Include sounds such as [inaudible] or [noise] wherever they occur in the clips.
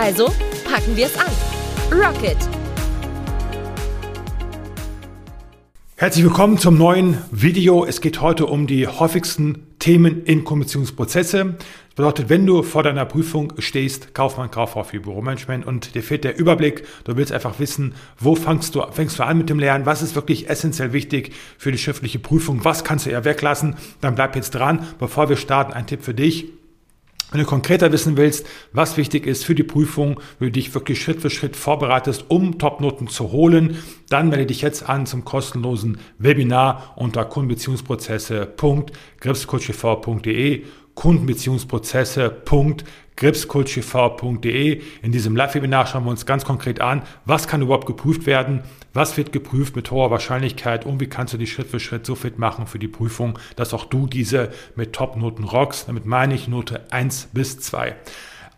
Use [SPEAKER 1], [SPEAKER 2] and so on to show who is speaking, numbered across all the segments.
[SPEAKER 1] Also packen wir es an. Rocket!
[SPEAKER 2] Herzlich willkommen zum neuen Video. Es geht heute um die häufigsten Themen in Kommissionsprozesse. Das bedeutet, wenn du vor deiner Prüfung stehst, Kaufmann, Kauffrau für Büromanagement und dir fehlt der Überblick, du willst einfach wissen, wo fängst du, fängst du an mit dem Lernen, was ist wirklich essentiell wichtig für die schriftliche Prüfung, was kannst du eher weglassen, dann bleib jetzt dran. Bevor wir starten, ein Tipp für dich. Wenn du konkreter wissen willst, was wichtig ist für die Prüfung, wie du dich wirklich Schritt für Schritt vorbereitest, um Topnoten zu holen, dann melde dich jetzt an zum kostenlosen Webinar unter kundenbeziehungsprozesse.gripscoachtv.de kundenbeziehungsprozesse.gripscoachtv.de. In diesem Live-Webinar schauen wir uns ganz konkret an, was kann überhaupt geprüft werden, was wird geprüft mit hoher Wahrscheinlichkeit und wie kannst du dich Schritt für Schritt so fit machen für die Prüfung, dass auch du diese mit Top-Noten rockst. Damit meine ich Note 1 bis 2.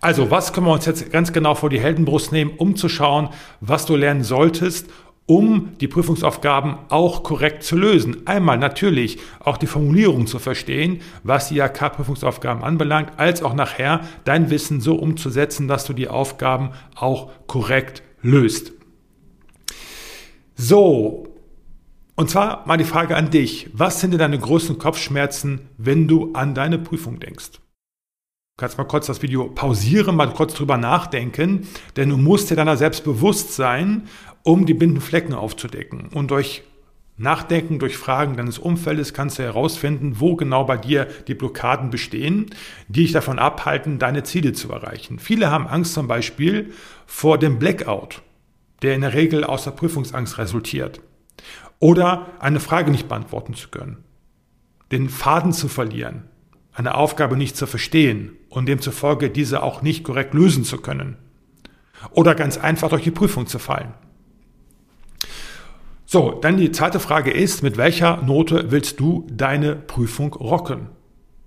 [SPEAKER 2] Also, was können wir uns jetzt ganz genau vor die Heldenbrust nehmen, um zu schauen, was du lernen solltest, um die Prüfungsaufgaben auch korrekt zu lösen. Einmal natürlich auch die Formulierung zu verstehen, was die AK-Prüfungsaufgaben anbelangt, als auch nachher dein Wissen so umzusetzen, dass du die Aufgaben auch korrekt löst. So, und zwar mal die Frage an dich. Was sind denn deine größten Kopfschmerzen, wenn du an deine Prüfung denkst? Du kannst mal kurz das Video pausieren, mal kurz drüber nachdenken, denn du musst dir deiner selbst bewusst sein, um die blinden Flecken aufzudecken. Und durch Nachdenken, durch Fragen deines Umfeldes kannst du herausfinden, wo genau bei dir die Blockaden bestehen, die dich davon abhalten, deine Ziele zu erreichen. Viele haben Angst zum Beispiel vor dem Blackout der in der Regel aus der Prüfungsangst resultiert. Oder eine Frage nicht beantworten zu können, den Faden zu verlieren, eine Aufgabe nicht zu verstehen und demzufolge diese auch nicht korrekt lösen zu können. Oder ganz einfach durch die Prüfung zu fallen. So, dann die zweite Frage ist, mit welcher Note willst du deine Prüfung rocken?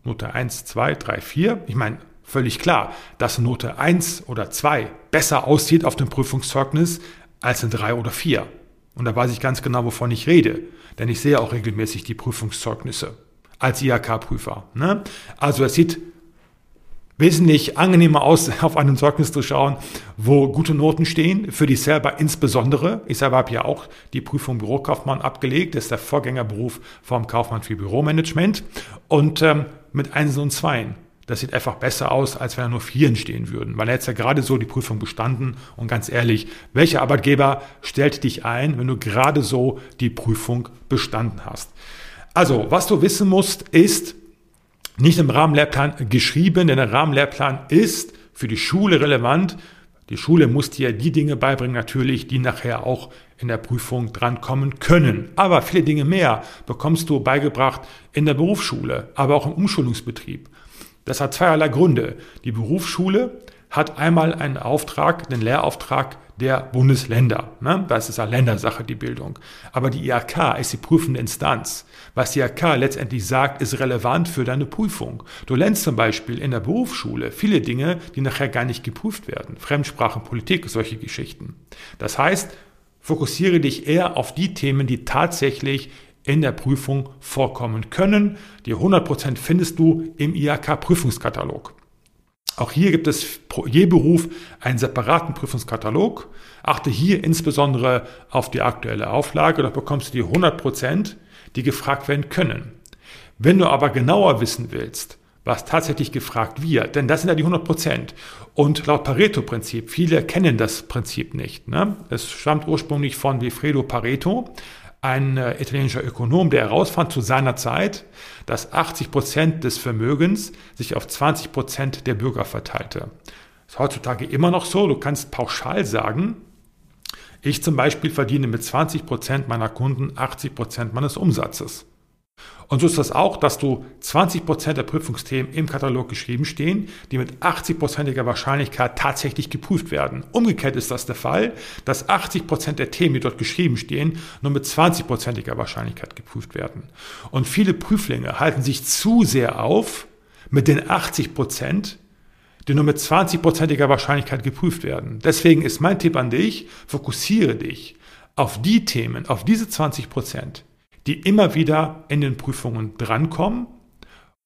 [SPEAKER 2] Note 1, 2, 3, 4. Ich meine, völlig klar, dass Note 1 oder 2 besser aussieht auf dem Prüfungszeugnis als eine 3 oder 4. Und da weiß ich ganz genau, wovon ich rede, denn ich sehe auch regelmäßig die Prüfungszeugnisse als IHK-Prüfer. Ne? Also es sieht wesentlich angenehmer aus, [laughs] auf einem Zeugnis zu schauen, wo gute Noten stehen, für dich selber insbesondere. Ich selber habe ja auch die Prüfung Bürokaufmann abgelegt, das ist der Vorgängerberuf vom Kaufmann für Büromanagement und ähm, mit Einsen und Zweien. Das sieht einfach besser aus, als wenn da nur Vieren stehen würden. Weil er jetzt ja gerade so die Prüfung bestanden. Und ganz ehrlich, welcher Arbeitgeber stellt dich ein, wenn du gerade so die Prüfung bestanden hast? Also, was du wissen musst, ist nicht im Rahmenlehrplan geschrieben, denn der Rahmenlehrplan ist für die Schule relevant. Die Schule muss dir die Dinge beibringen, natürlich, die nachher auch in der Prüfung drankommen können. Aber viele Dinge mehr bekommst du beigebracht in der Berufsschule, aber auch im Umschulungsbetrieb. Das hat zweierlei Gründe. Die Berufsschule hat einmal einen Auftrag, den Lehrauftrag der Bundesländer. Ne? Das ist eine Ländersache, die Bildung. Aber die IHK ist die prüfende Instanz. Was die IHK letztendlich sagt, ist relevant für deine Prüfung. Du lernst zum Beispiel in der Berufsschule viele Dinge, die nachher gar nicht geprüft werden. Fremdsprachen, Politik, solche Geschichten. Das heißt, fokussiere dich eher auf die Themen, die tatsächlich in der Prüfung vorkommen können. Die 100% findest du im IHK-Prüfungskatalog. Auch hier gibt es je Beruf einen separaten Prüfungskatalog. Achte hier insbesondere auf die aktuelle Auflage, dort bekommst du die 100%, die gefragt werden können. Wenn du aber genauer wissen willst, was tatsächlich gefragt wird, denn das sind ja die 100% Und laut Pareto-Prinzip, viele kennen das Prinzip nicht. Ne? Es stammt ursprünglich von Wilfredo Pareto, ein äh, italienischer Ökonom, der herausfand zu seiner Zeit, dass 80 Prozent des Vermögens sich auf 20 Prozent der Bürger verteilte. Das ist heutzutage immer noch so. Du kannst pauschal sagen, ich zum Beispiel verdiene mit 20 Prozent meiner Kunden 80 Prozent meines Umsatzes. Und so ist das auch, dass du 20% der Prüfungsthemen im Katalog geschrieben stehen, die mit 80%iger Wahrscheinlichkeit tatsächlich geprüft werden. Umgekehrt ist das der Fall, dass 80% der Themen, die dort geschrieben stehen, nur mit 20%iger Wahrscheinlichkeit geprüft werden. Und viele Prüflinge halten sich zu sehr auf mit den 80%, die nur mit 20%iger Wahrscheinlichkeit geprüft werden. Deswegen ist mein Tipp an dich, fokussiere dich auf die Themen, auf diese 20 die immer wieder in den Prüfungen drankommen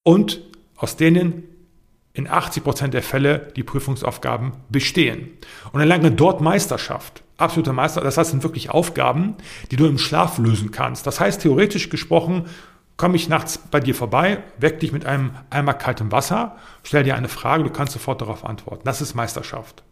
[SPEAKER 2] und aus denen in 80% der Fälle die Prüfungsaufgaben bestehen. Und erlange dort Meisterschaft. Absolute Meister, das heißt, sind wirklich Aufgaben, die du im Schlaf lösen kannst. Das heißt, theoretisch gesprochen, komme ich nachts bei dir vorbei, weck dich mit einem Eimer kaltem Wasser, stell dir eine Frage, du kannst sofort darauf antworten. Das ist Meisterschaft.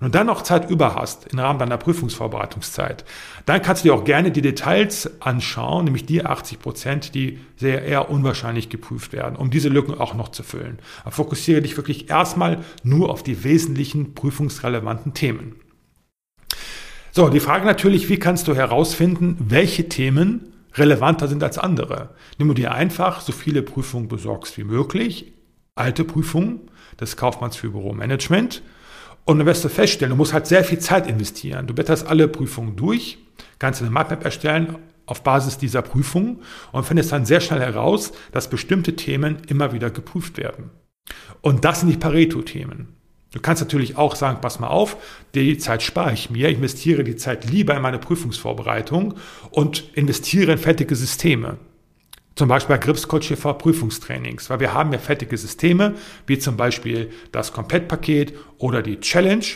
[SPEAKER 2] Du dann noch Zeit über hast im Rahmen deiner Prüfungsvorbereitungszeit, dann kannst du dir auch gerne die Details anschauen, nämlich die 80 Prozent, die sehr eher unwahrscheinlich geprüft werden, um diese Lücken auch noch zu füllen. Aber fokussiere dich wirklich erstmal nur auf die wesentlichen prüfungsrelevanten Themen. So, die Frage natürlich, wie kannst du herausfinden, welche Themen relevanter sind als andere? Nimm dir einfach so viele Prüfungen besorgst wie möglich, alte Prüfungen des Kaufmanns für Büromanagement, und dann wirst du feststellen, du musst halt sehr viel Zeit investieren. Du blätterst alle Prüfungen durch, kannst eine Mindmap erstellen auf Basis dieser Prüfungen und findest dann sehr schnell heraus, dass bestimmte Themen immer wieder geprüft werden. Und das sind die Pareto-Themen. Du kannst natürlich auch sagen, pass mal auf, die Zeit spare ich mir, investiere die Zeit lieber in meine Prüfungsvorbereitung und investiere in fertige Systeme. Zum Beispiel bei Gripscoach Prüfungstrainings, weil wir haben ja fertige Systeme, wie zum Beispiel das Komplettpaket oder die Challenge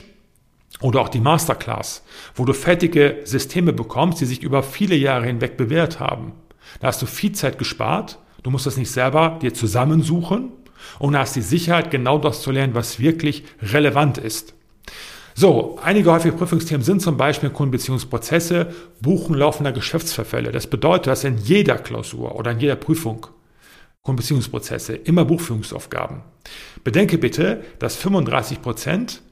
[SPEAKER 2] oder auch die Masterclass, wo du fertige Systeme bekommst, die sich über viele Jahre hinweg bewährt haben. Da hast du viel Zeit gespart, du musst das nicht selber dir zusammensuchen und hast die Sicherheit, genau das zu lernen, was wirklich relevant ist. So, einige häufige Prüfungsthemen sind zum Beispiel Kundenbeziehungsprozesse, Buchen laufender Geschäftsverfälle. Das bedeutet, dass in jeder Klausur oder in jeder Prüfung Kundenbeziehungsprozesse immer Buchführungsaufgaben. Bedenke bitte, dass 35 Prozent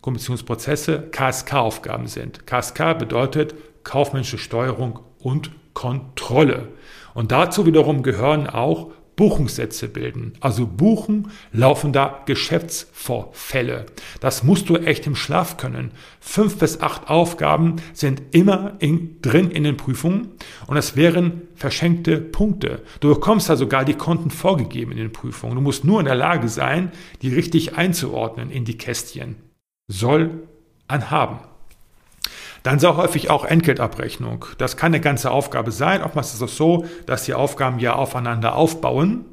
[SPEAKER 2] Kundenbeziehungsprozesse KSK-Aufgaben sind. KSK bedeutet kaufmännische Steuerung und Kontrolle. Und dazu wiederum gehören auch Buchungssätze bilden, also Buchen laufender Geschäftsvorfälle. Das musst du echt im Schlaf können. Fünf bis acht Aufgaben sind immer in, drin in den Prüfungen und es wären verschenkte Punkte. Du bekommst da sogar die Konten vorgegeben in den Prüfungen. Du musst nur in der Lage sein, die richtig einzuordnen in die Kästchen. Soll anhaben. Dann sehr häufig auch Entgeltabrechnung. Das kann eine ganze Aufgabe sein. Oftmals ist es so, dass die Aufgaben ja aufeinander aufbauen.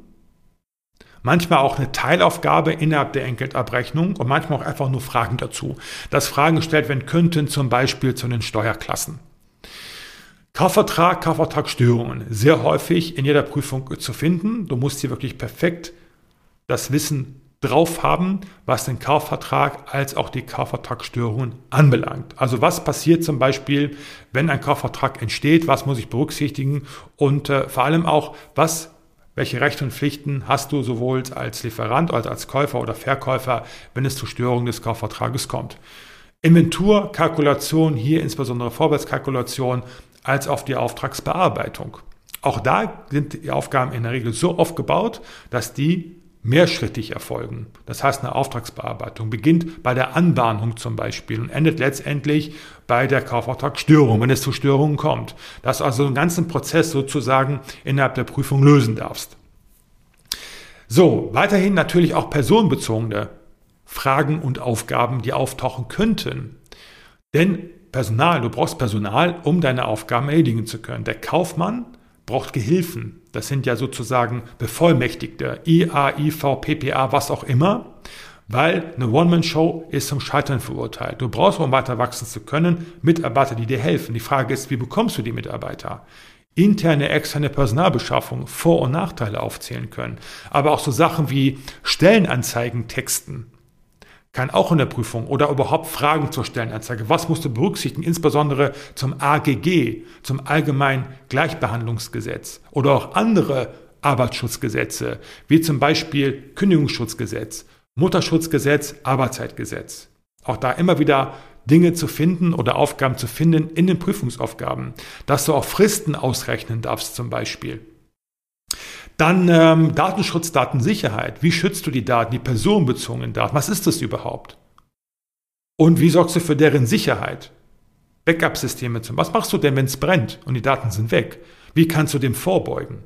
[SPEAKER 2] Manchmal auch eine Teilaufgabe innerhalb der Entgeltabrechnung und manchmal auch einfach nur Fragen dazu. Dass Fragen gestellt werden könnten, zum Beispiel zu den Steuerklassen. Kaufvertrag, Kaufvertragsstörungen. Sehr häufig in jeder Prüfung zu finden. Du musst hier wirklich perfekt das Wissen drauf haben, was den Kaufvertrag als auch die Kaufvertragsstörungen anbelangt. Also was passiert zum Beispiel, wenn ein Kaufvertrag entsteht, was muss ich berücksichtigen und äh, vor allem auch, was welche Rechte und Pflichten hast du sowohl als Lieferant als als Käufer oder Verkäufer, wenn es zur Störung des Kaufvertrages kommt? Inventur, Kalkulation, hier insbesondere Vorwärtskalkulation, als auch die Auftragsbearbeitung. Auch da sind die Aufgaben in der Regel so aufgebaut, dass die mehrschrittig erfolgen. Das heißt, eine Auftragsbearbeitung beginnt bei der Anbahnung zum Beispiel und endet letztendlich bei der Kaufauftragsstörung, wenn es zu Störungen kommt. Dass du also einen ganzen Prozess sozusagen innerhalb der Prüfung lösen darfst. So, weiterhin natürlich auch personenbezogene Fragen und Aufgaben, die auftauchen könnten. Denn Personal, du brauchst Personal, um deine Aufgaben erledigen zu können. Der Kaufmann braucht Gehilfen. Das sind ja sozusagen Bevollmächtigte, IA, IV, PPA, was auch immer, weil eine One-Man-Show ist zum Scheitern verurteilt. Du brauchst, um weiter wachsen zu können, Mitarbeiter, die dir helfen. Die Frage ist, wie bekommst du die Mitarbeiter? Interne, externe Personalbeschaffung, Vor- und Nachteile aufzählen können. Aber auch so Sachen wie Stellenanzeigen texten kann auch in der Prüfung oder überhaupt Fragen zur Stellenanzeige. Was musst du berücksichtigen, insbesondere zum AGG, zum Allgemeinen Gleichbehandlungsgesetz oder auch andere Arbeitsschutzgesetze, wie zum Beispiel Kündigungsschutzgesetz, Mutterschutzgesetz, Arbeitszeitgesetz. Auch da immer wieder Dinge zu finden oder Aufgaben zu finden in den Prüfungsaufgaben, dass du auch Fristen ausrechnen darfst zum Beispiel. Dann ähm, Datenschutz, Datensicherheit. Wie schützt du die Daten, die personenbezogenen Daten? Was ist das überhaupt? Und wie sorgst du für deren Sicherheit? Backup-Systeme zum. Was machst du denn, wenn es brennt und die Daten sind weg? Wie kannst du dem vorbeugen?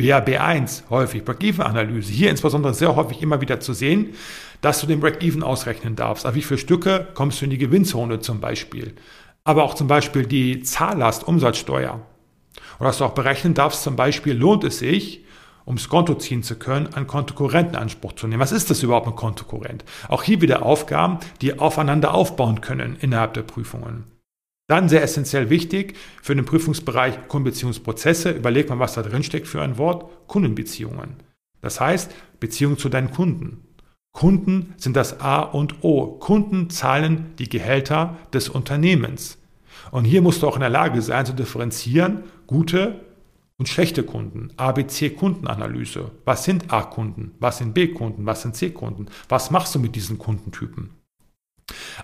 [SPEAKER 2] BAB1 häufig, Break-Even-Analyse. Hier insbesondere sehr häufig immer wieder zu sehen, dass du den Break-Even ausrechnen darfst. Aber wie viele Stücke kommst du in die Gewinnzone zum Beispiel? Aber auch zum Beispiel die Zahllast, Umsatzsteuer. Oder dass du auch berechnen darfst, zum Beispiel lohnt es sich, um das Konto ziehen zu können, einen Kontokorrenten Anspruch zu nehmen. Was ist das überhaupt ein Kontokorrent? Auch hier wieder Aufgaben, die aufeinander aufbauen können innerhalb der Prüfungen. Dann sehr essentiell wichtig für den Prüfungsbereich Kundenbeziehungsprozesse. Überleg mal, was da drin steckt für ein Wort. Kundenbeziehungen. Das heißt, Beziehung zu deinen Kunden. Kunden sind das A und O. Kunden zahlen die Gehälter des Unternehmens. Und hier musst du auch in der Lage sein zu differenzieren, gute und schlechte Kunden. ABC-Kundenanalyse. Was sind A-Kunden? Was sind B-Kunden? Was sind C-Kunden? Was machst du mit diesen Kundentypen?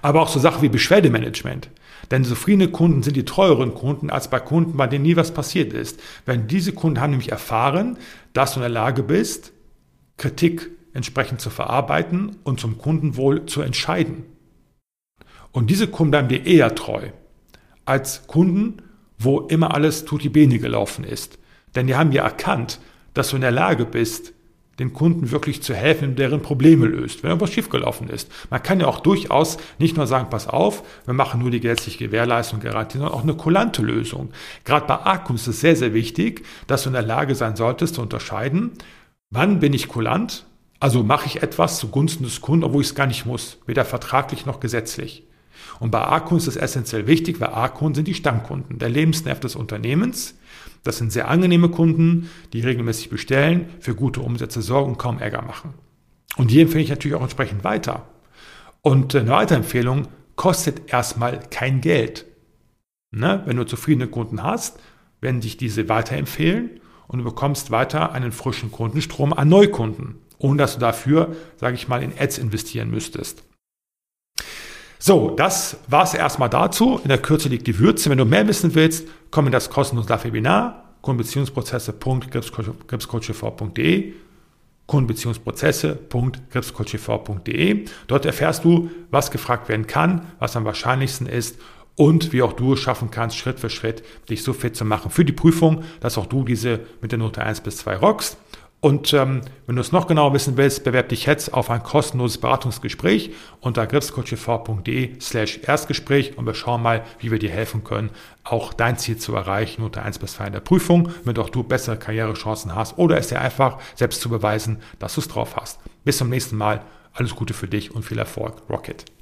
[SPEAKER 2] Aber auch so Sachen wie Beschwerdemanagement. Denn zufriedene Kunden sind die teuren Kunden als bei Kunden, bei denen nie was passiert ist. Wenn diese Kunden haben nämlich erfahren, dass du in der Lage bist, Kritik entsprechend zu verarbeiten und zum Kundenwohl zu entscheiden. Und diese Kunden bleiben dir eher treu als Kunden, wo immer alles tutti bene gelaufen ist. Denn die haben ja erkannt, dass du in der Lage bist, den Kunden wirklich zu helfen, deren Probleme löst, wenn irgendwas schiefgelaufen ist. Man kann ja auch durchaus nicht nur sagen, pass auf, wir machen nur die gesetzliche Gewährleistung Garantie, sondern auch eine kulante Lösung. Gerade bei Akkus ist es sehr, sehr wichtig, dass du in der Lage sein solltest zu unterscheiden, wann bin ich kulant, also mache ich etwas zugunsten des Kunden, obwohl ich es gar nicht muss, weder vertraglich noch gesetzlich. Und bei A-Kunden ist es essentiell wichtig, weil A-Kunden sind die Stammkunden, der Lebensnerv des Unternehmens. Das sind sehr angenehme Kunden, die regelmäßig bestellen, für gute Umsätze sorgen und kaum Ärger machen. Und die empfehle ich natürlich auch entsprechend weiter. Und eine Weiterempfehlung kostet erstmal kein Geld. Ne? Wenn du zufriedene Kunden hast, werden dich diese weiterempfehlen und du bekommst weiter einen frischen Kundenstrom an Neukunden, ohne dass du dafür, sage ich mal, in Ads investieren müsstest. So, das war es erstmal dazu. In der Kürze liegt die Würze. Wenn du mehr wissen willst, komm in das kostenlose Webinar kundenbeziehungsprozesse.gripscoachev.de kundenbeziehungsprozesse.gripscoachev.de Dort erfährst du, was gefragt werden kann, was am wahrscheinlichsten ist und wie auch du es schaffen kannst, Schritt für Schritt dich so fit zu machen für die Prüfung, dass auch du diese mit der Note 1 bis 2 rockst. Und ähm, wenn du es noch genauer wissen willst, bewerb dich jetzt auf ein kostenloses Beratungsgespräch unter gripscoachv.de slash Erstgespräch und wir schauen mal, wie wir dir helfen können, auch dein Ziel zu erreichen unter 1 bis 2 in der Prüfung, damit auch du bessere Karrierechancen hast oder es dir einfach selbst zu beweisen, dass du es drauf hast. Bis zum nächsten Mal. Alles Gute für dich und viel Erfolg. Rocket.